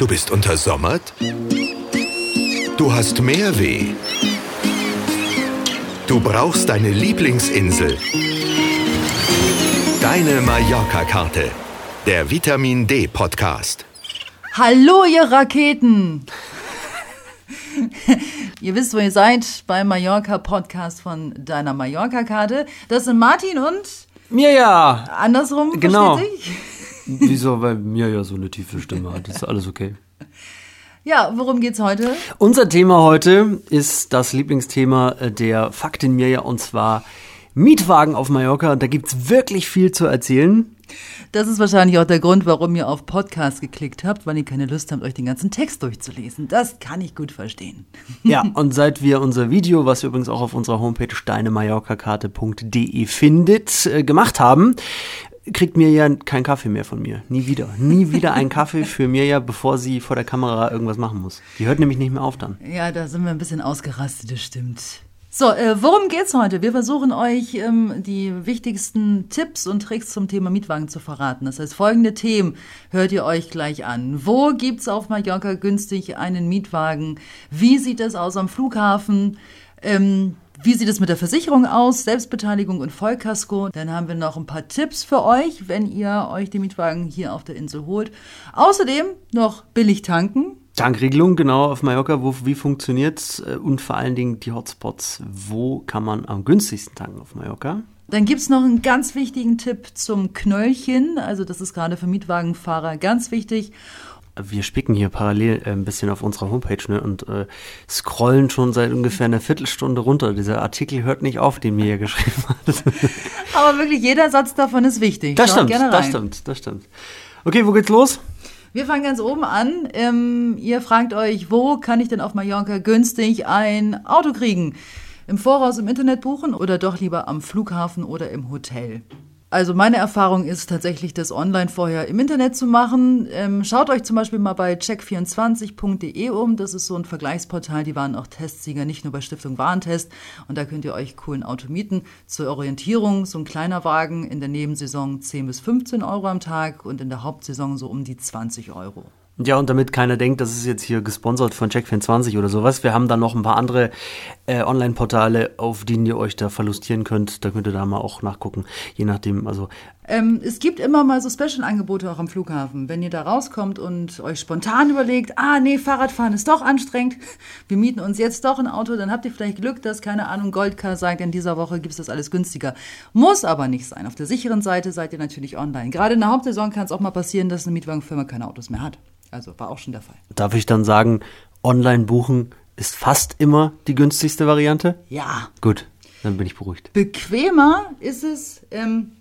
Du bist untersommert? Du hast Mehrweh? Du brauchst deine Lieblingsinsel? Deine Mallorca-Karte. Der Vitamin D-Podcast. Hallo, ihr Raketen! ihr wisst, wo ihr seid beim Mallorca-Podcast von deiner Mallorca-Karte. Das sind Martin und Mir ja. andersrum, Genau. versteht sich? Wieso? Weil mir ja so eine tiefe Stimme hat. Ist alles okay. Ja, worum geht's heute? Unser Thema heute ist das Lieblingsthema äh, der Faktin mir ja und zwar Mietwagen auf Mallorca. Und da gibt's wirklich viel zu erzählen. Das ist wahrscheinlich auch der Grund, warum ihr auf Podcast geklickt habt, weil ihr keine Lust habt, euch den ganzen Text durchzulesen. Das kann ich gut verstehen. Ja, und seit wir unser Video, was ihr übrigens auch auf unserer Homepage steinemallorcakarte.de findet, äh, gemacht haben, kriegt mir ja kein Kaffee mehr von mir. Nie wieder. Nie wieder ein Kaffee für mir ja, bevor sie vor der Kamera irgendwas machen muss. Die hört nämlich nicht mehr auf dann. Ja, da sind wir ein bisschen ausgerastet, das stimmt. So, äh, worum geht's heute? Wir versuchen euch ähm, die wichtigsten Tipps und Tricks zum Thema Mietwagen zu verraten. Das heißt, folgende Themen hört ihr euch gleich an. Wo gibt's auf Mallorca günstig einen Mietwagen? Wie sieht es aus am Flughafen? Ähm, wie sieht es mit der Versicherung aus? Selbstbeteiligung und Vollkasko. Dann haben wir noch ein paar Tipps für euch, wenn ihr euch den Mietwagen hier auf der Insel holt. Außerdem noch billig tanken. Tankregelung, genau, auf Mallorca, wo, wie funktioniert's äh, und vor allen Dingen die Hotspots. Wo kann man am günstigsten tanken auf Mallorca? Dann gibt's noch einen ganz wichtigen Tipp zum Knöllchen. Also das ist gerade für Mietwagenfahrer ganz wichtig. Wir spicken hier parallel äh, ein bisschen auf unserer Homepage ne, und äh, scrollen schon seit ungefähr einer Viertelstunde runter. Dieser Artikel hört nicht auf, den mir hier geschrieben hat. Aber wirklich jeder Satz davon ist wichtig. Das Schaut stimmt, das stimmt, das stimmt. Okay, wo geht's los? Wir fangen ganz oben an. Ähm, ihr fragt euch, wo kann ich denn auf Mallorca günstig ein Auto kriegen? Im Voraus im Internet buchen oder doch lieber am Flughafen oder im Hotel? Also meine Erfahrung ist tatsächlich, das online vorher im Internet zu machen. Ähm, schaut euch zum Beispiel mal bei check24.de um. Das ist so ein Vergleichsportal. Die waren auch Testsieger, nicht nur bei Stiftung Warentest. Und da könnt ihr euch coolen Auto mieten. Zur Orientierung so ein kleiner Wagen in der Nebensaison 10 bis 15 Euro am Tag und in der Hauptsaison so um die 20 Euro. Ja, und damit keiner denkt, das ist jetzt hier gesponsert von Check24 oder sowas, wir haben da noch ein paar andere äh, Online-Portale, auf denen ihr euch da verlustieren könnt. Da könnt ihr da mal auch nachgucken, je nachdem, also Ähm, es gibt immer mal so Special-Angebote auch am Flughafen. Wenn ihr da rauskommt und euch spontan überlegt, ah nee, Fahrradfahren ist doch anstrengend, wir mieten uns jetzt doch ein Auto, dann habt ihr vielleicht Glück, dass, keine Ahnung, Goldcar sagt, in dieser Woche gibt es das alles günstiger. Muss aber nicht sein. Auf der sicheren Seite seid ihr natürlich online. Gerade in der Hauptsaison kann es auch mal passieren, dass eine Mietwagenfirma keine Autos mehr hat. Also war auch schon der Fall. darf ich dann sagen, online buchen ist fast immer die günstigste Variante? Ja, Gut, dann bin ich beruhigt. Bequemer ist es, ähm,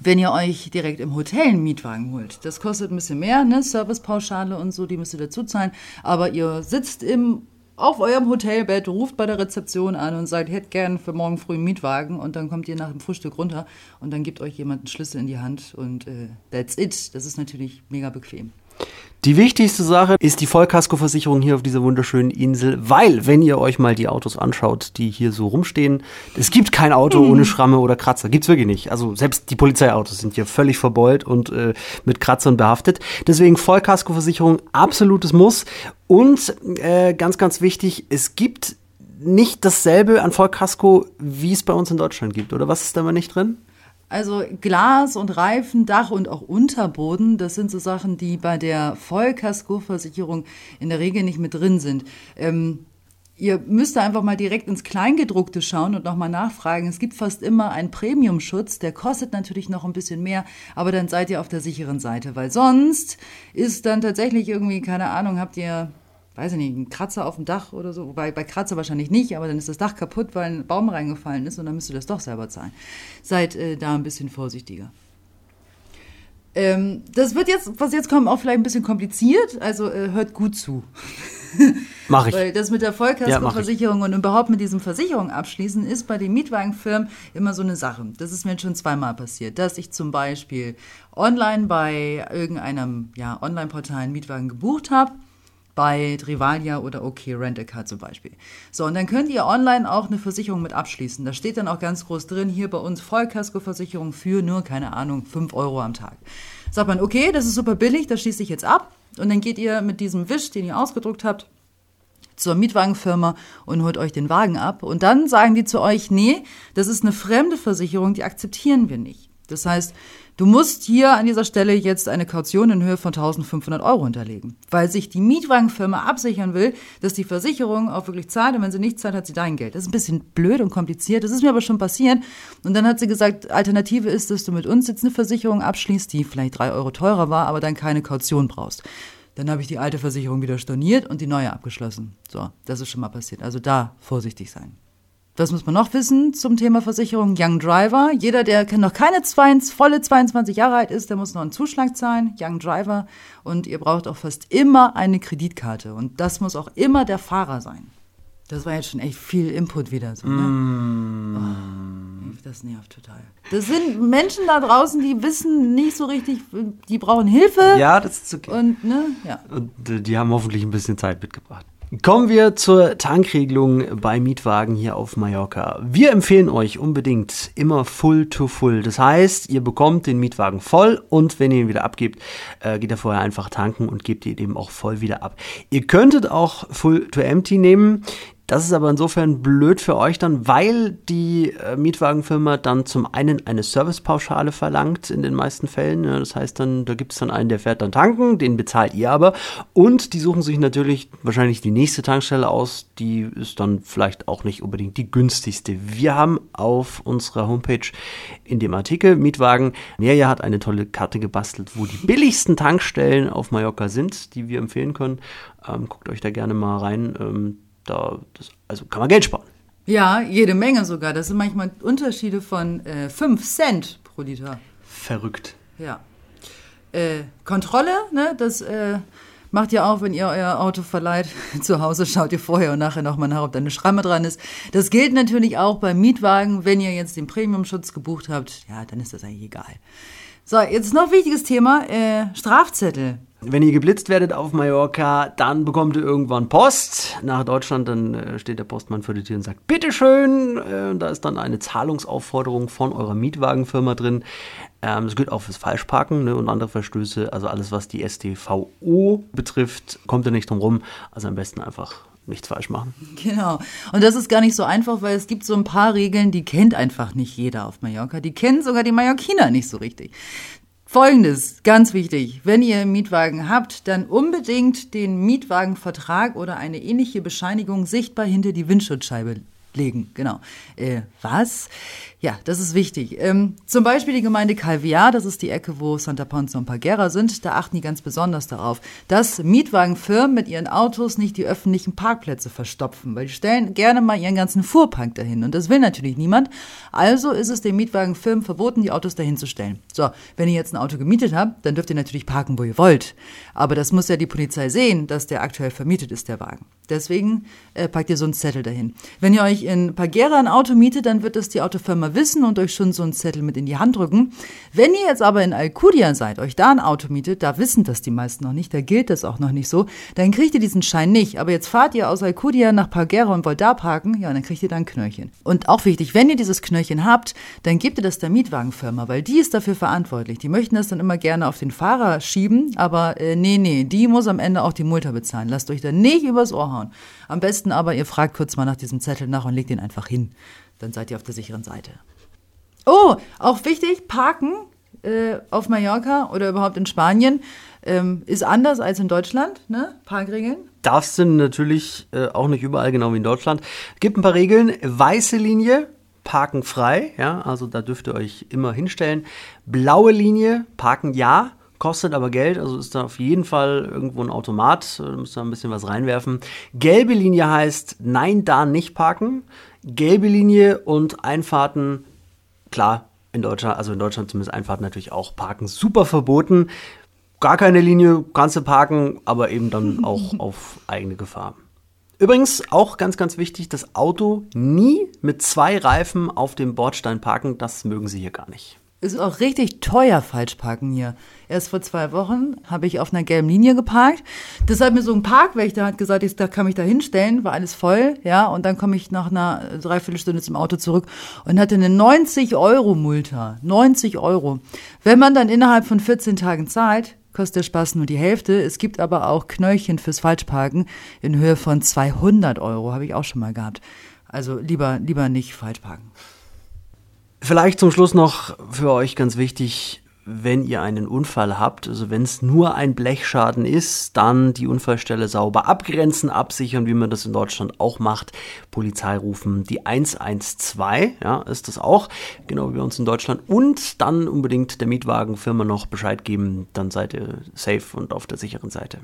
wenn ihr euch direkt im Hotel einen Mietwagen holt. Das kostet ein bisschen mehr, ne? Servicepauschale und so, die müsst ihr dazu zahlen. Aber ihr sitzt im, auf eurem Hotelbett, ruft bei der Rezeption an und sagt, hättet gern für morgen früh einen Mietwagen. Und dann kommt ihr nach dem Frühstück runter und dann gibt euch jemand einen Schlüssel in die Hand und äh, that's it. Das ist natürlich mega bequem. Die wichtigste Sache ist die Vollkaskoversicherung hier auf dieser wunderschönen Insel, weil, wenn ihr euch mal die Autos anschaut, die hier so rumstehen, es gibt kein Auto ohne Schramme oder Kratzer. Gibt's wirklich nicht. Also selbst die Polizeiautos sind hier völlig verbeult und äh, mit Kratzern behaftet. Deswegen Vollkaskoversicherung, absolutes Muss. Und äh, ganz, ganz wichtig, es gibt nicht dasselbe an Vollkasko, wie es bei uns in Deutschland gibt. Oder was ist da mal nicht drin? Also Glas und Reifen, Dach und auch Unterboden, das sind so Sachen, die bei der Vollkaskoversicherung in der Regel nicht mit drin sind. Ähm, ihr müsst da einfach mal direkt ins Kleingedruckte schauen und nochmal nachfragen. Es gibt fast immer einen Premium-Schutz, der kostet natürlich noch ein bisschen mehr, aber dann seid ihr auf der sicheren Seite, weil sonst ist dann tatsächlich irgendwie, keine Ahnung, habt ihr weiß ich nicht, einen Kratzer auf dem Dach oder so. Wobei bei Kratzer wahrscheinlich nicht, aber dann ist das Dach kaputt, weil ein Baum reingefallen ist und dann müsst ihr das doch selber zahlen. Seid äh, da ein bisschen vorsichtiger. Ähm, das wird jetzt, was jetzt kommt, auch vielleicht ein bisschen kompliziert, also äh, hört gut zu. Mach ich. Weil das mit der Ja. Vollkaskoversicherung und überhaupt mit diesem Versicherung abschließen ist bei den Mietwagenfirmen immer so eine Sache. Das ist mir schon zweimal passiert, dass ich zum Beispiel online bei irgendeinem ja, Online-Portal einen Mietwagen gebucht habe bei Trivalia oder OK Rent a Car zum Beispiel. So, und dann könnt ihr online auch eine Versicherung mit abschließen. Da steht dann auch ganz groß drin, hier bei uns Vollkaskoversicherung für nur, keine Ahnung, 5 Euro am Tag. Sagt man, okay, das ist super billig, das schließe ich jetzt ab. und dann geht ihr mit diesem Wisch, den ihr ausgedruckt habt, zur Mietwagenfirma und holt euch den Wagen ab. Und dann sagen die zu euch, nee, das ist eine fremde Versicherung, die akzeptieren wir nicht. Das heißt, du musst hier an dieser Stelle jetzt eine Kaution in Höhe von 1500 Euro hinterlegen, weil sich die Mietwagenfirma absichern will, dass die Versicherung auch wirklich zahlt und wenn sie nicht zahlt, hat sie dein Geld. Das ist ein bisschen blöd und kompliziert, das ist mir aber schon passiert. Und dann hat sie gesagt, Alternative ist, dass du mit uns jetzt eine Versicherung abschließt, die vielleicht drei Euro teurer war, aber dann keine Kaution brauchst. Dann habe ich die alte Versicherung wieder storniert und die neue abgeschlossen. So, das ist schon mal passiert. Also da vorsichtig sein. Was muss man noch wissen zum Thema Versicherung? Young Driver. Jeder, der noch keine zwei, volle 22 Jahre alt ist, der muss noch einen Zuschlag zahlen. Young Driver. Und ihr braucht auch fast immer eine Kreditkarte. Und das muss auch immer der Fahrer sein. Das war jetzt schon echt viel Input wieder. So, ne? Mm. Oh, das nervt total. Das sind Menschen da draußen, die wissen nicht so richtig, die brauchen Hilfe. Ja, das ist okay. Und, ne, ja. Und äh, die haben hoffentlich ein bisschen Zeit mitgebracht. Kommen wir zur Tankregelung bei Mietwagen hier auf Mallorca. Wir empfehlen euch unbedingt immer full to full. Das heißt, ihr bekommt den Mietwagen voll und wenn ihr ihn wieder abgebt, äh, geht er vorher einfach tanken und gebt ihn eben auch voll wieder ab. Ihr könntet auch full to empty nehmen. Das ist aber insofern blöd für euch dann, weil die äh, Mietwagenfirma dann zum einen eine Servicepauschale verlangt in den meisten Fällen. Ja, das heißt dann, da gibt es dann einen, der fährt dann tanken, den bezahlt ihr aber. Und die suchen sich natürlich wahrscheinlich die nächste Tankstelle aus. Die ist dann vielleicht auch nicht unbedingt die günstigste. Wir haben auf unserer Homepage in dem Artikel Mietwagen, Nerja hat eine tolle Karte gebastelt, wo die billigsten Tankstellen auf Mallorca sind, die wir empfehlen können. Ähm, guckt euch da gerne mal rein. Ähm, da, das, also kann man Geld sparen. Ja, jede Menge sogar. Das sind manchmal Unterschiede von äh, 5 Cent pro Liter. Verrückt. Ja. Äh, Kontrolle, ne, das äh, macht ihr auch, wenn ihr euer Auto verleiht. Zu Hause schaut ihr vorher und nachher nochmal nach, ob da eine Schramme dran ist. Das gilt natürlich auch beim Mietwagen. Wenn ihr jetzt den Premiumschutz gebucht habt, ja, dann ist das eigentlich egal. So, jetzt noch wichtiges Thema, äh, Strafzettel. Wenn ihr geblitzt werdet auf Mallorca, dann bekommt ihr irgendwann Post. Nach Deutschland, dann äh, steht der Postmann vor der Tür und sagt, bitteschön. Äh, da ist dann eine Zahlungsaufforderung von eurer Mietwagenfirma drin. Ähm, das gilt auch fürs Falschparken ne, und andere Verstöße. Also alles, was die STVO betrifft, kommt ihr nicht drum rum. Also am besten einfach nichts falsch machen. Genau. Und das ist gar nicht so einfach, weil es gibt so ein paar Regeln, die kennt einfach nicht jeder auf Mallorca. Die kennen sogar die Mallorquiner nicht so richtig. Folgendes, ganz wichtig. Wenn ihr einen Mietwagen habt, dann unbedingt den Mietwagenvertrag oder eine ähnliche Bescheinigung sichtbar hinter die Windschutzscheibe legen. Genau. Äh, was? Ja, das ist wichtig. Ähm, zum Beispiel die Gemeinde Calviar, das ist die Ecke, wo Santa Ponza und Pagera sind. Da achten die ganz besonders darauf, dass Mietwagenfirmen mit ihren Autos nicht die öffentlichen Parkplätze verstopfen, weil die stellen gerne mal ihren ganzen Fuhrpark dahin. Und das will natürlich niemand. Also ist es den Mietwagenfirmen verboten, die Autos dahin zu stellen. So, wenn ihr jetzt ein Auto gemietet habt, dann dürft ihr natürlich parken, wo ihr wollt. Aber das muss ja die Polizei sehen, dass der aktuell vermietet ist, der Wagen. Deswegen äh, packt ihr so einen Zettel dahin. Wenn ihr euch in Pagera ein Auto mietet, dann wird das die Autofirma wissen und euch schon so einen Zettel mit in die Hand drücken. Wenn ihr jetzt aber in Alcudia seid, euch da ein Auto mietet, da wissen das die meisten noch nicht, da gilt das auch noch nicht so, dann kriegt ihr diesen Schein nicht. Aber jetzt fahrt ihr aus Alcudia nach Pagera und wollt da parken, ja, dann kriegt ihr da ein Knöllchen. Und auch wichtig, wenn ihr dieses Knöllchen habt, dann gebt ihr das der Mietwagenfirma, weil die ist dafür verantwortlich. Die möchten das dann immer gerne auf den Fahrer schieben, aber äh, nee, nee, die muss am Ende auch die Multa bezahlen. Lasst euch da nicht übers Ohr hauen. Am besten aber, ihr fragt kurz mal nach diesem Zettel nach und legt ihn einfach hin. Dann seid ihr auf der sicheren Seite. Oh, auch wichtig, Parken äh, auf Mallorca oder überhaupt in Spanien ähm, ist anders als in Deutschland, ne? Parkregeln. Darfst du natürlich äh, auch nicht überall genau wie in Deutschland. Gibt ein paar Regeln. Weiße Linie, Parken frei, ja, also da dürft ihr euch immer hinstellen. Blaue Linie, Parken ja, kostet aber Geld, also ist da auf jeden Fall irgendwo ein Automat, da müsst ihr ein bisschen was reinwerfen. Gelbe Linie heißt, nein, da nicht parken. Gelbe Linie und Einfahrten, klar, in Deutschland, also in Deutschland zumindest Einfahrten natürlich auch parken, super verboten. Gar keine Linie, kannst du parken, aber eben dann auch auf eigene Gefahr. Übrigens auch ganz, ganz wichtig, das Auto nie mit zwei Reifen auf dem Bordstein parken, das mögen sie hier gar nicht. Ist auch richtig teuer falsch parken hier. Erst vor zwei Wochen habe ich auf einer gelben Linie geparkt. Das hat mir so ein Parkwächter hat gesagt, ich da kann mich da hinstellen, war alles voll, ja. Und dann komme ich nach einer Dreiviertelstunde zum Auto zurück und hatte eine 90 Euro Multa. 90 Euro. Wenn man dann innerhalb von 14 Tagen zahlt, kostet der Spaß nur die Hälfte. Es gibt aber auch Knöllchen fürs Falschparken in Höhe von 200 Euro, habe ich auch schon mal gehabt. Also lieber, lieber nicht falsch parken. Vielleicht zum Schluss noch für euch ganz wichtig, wenn ihr einen Unfall habt, also wenn es nur ein Blechschaden ist, dann die Unfallstelle sauber abgrenzen, absichern, wie man das in Deutschland auch macht. Polizei rufen, die 112, ja, ist das auch, genau wie bei uns in Deutschland. Und dann unbedingt der Mietwagenfirma noch Bescheid geben, dann seid ihr safe und auf der sicheren Seite.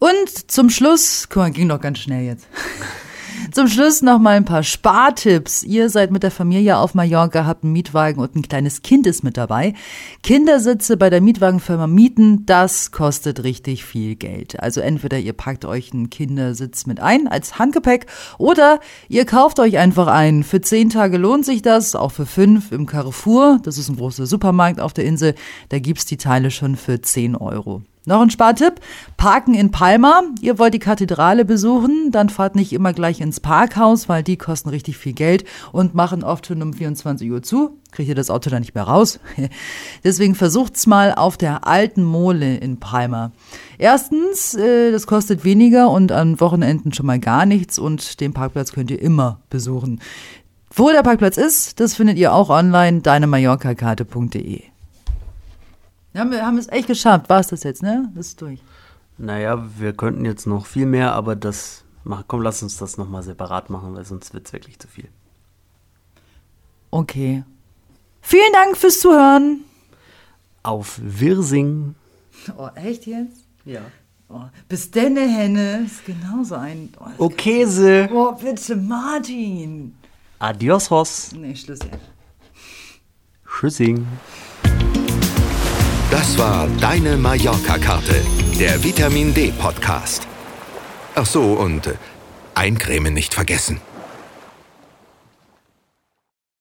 Und zum Schluss, guck mal, ging doch ganz schnell jetzt. Zum Schluss noch mal ein paar Spartipps. Ihr seid mit der Familie auf Mallorca, habt einen Mietwagen und ein kleines Kind ist mit dabei. Kindersitze bei der Mietwagenfirma mieten, das kostet richtig viel Geld. Also entweder ihr packt euch einen Kindersitz mit ein als Handgepäck oder ihr kauft euch einfach einen. Für zehn Tage lohnt sich das, auch für fünf im Carrefour. Das ist ein großer Supermarkt auf der Insel. Da gibt's die Teile schon für zehn Euro. Noch ein Spartipp. Parken in Palma. Ihr wollt die Kathedrale besuchen, dann fahrt nicht immer gleich ins Parkhaus, weil die kosten richtig viel Geld und machen oft schon um 24 Uhr zu. Kriegt ihr das Auto dann nicht mehr raus? Deswegen versucht's mal auf der alten Mole in Palma. Erstens, äh, das kostet weniger und an Wochenenden schon mal gar nichts und den Parkplatz könnt ihr immer besuchen. Wo der Parkplatz ist, das findet ihr auch online, deinemallorcakarte.de. Ja, wir haben es echt geschafft. War es das jetzt, ne? Das ist durch. Naja, wir könnten jetzt noch viel mehr, aber das, mach, komm, lass uns das nochmal separat machen, weil sonst wird es wirklich zu viel. Okay. Vielen Dank fürs Zuhören. Auf Wirsing. Oh, echt jetzt? Ja. Oh, bis denne, Henne. Ist genauso ein. Oh, das- Okese. oh bitte, Martin. Adios, Hoss. Nee, Schluss jetzt. Tschüssing. Das war Deine Mallorca-Karte, der Vitamin D-Podcast. Ach so, und äh, eincremen nicht vergessen.